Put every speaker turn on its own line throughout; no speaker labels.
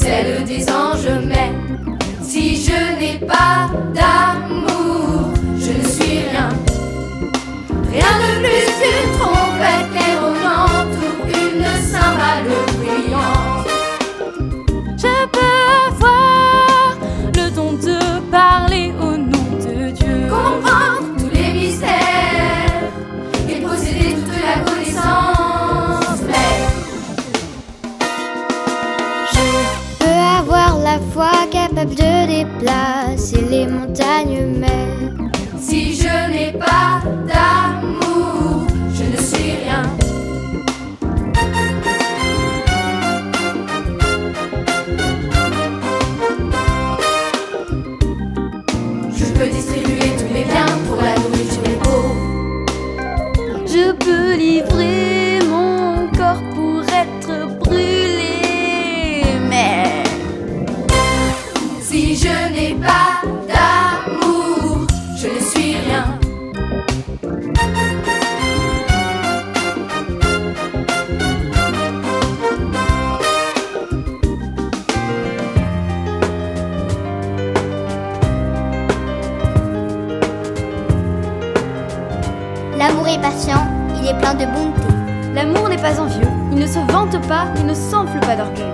celle des anges, mais si je n'ai pas d'amour, je ne suis rien. Rien de plus la
foi capable de déplacer les montagnes, mais
si je n'ai pas d'amour, je ne suis rien. Je peux distribuer tous mes biens pour la nourriture et l'eau.
Je peux livrer
l'amour est patient, il est plein de bonté.
L'amour n'est pas envieux, il ne se vante pas, il ne s'enfle pas d'orgueil.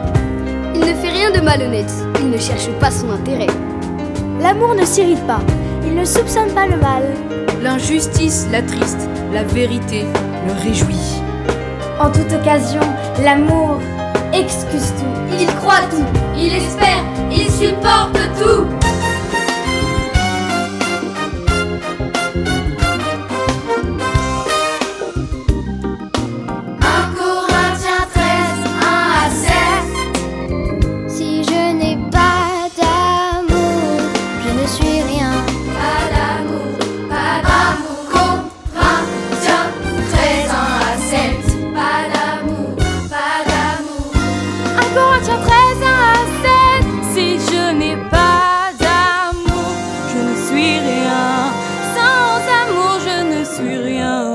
Il ne fait rien de malhonnête, il ne cherche pas son intérêt.
L'amour ne s'irrite pas, il ne soupçonne pas le mal.
L'injustice l'attriste, la vérité le réjouit.
En toute occasion, l'amour excuse tout.
Il croit tout, il espère, il supporte tout. suis rien. Sans amour, je ne suis rien.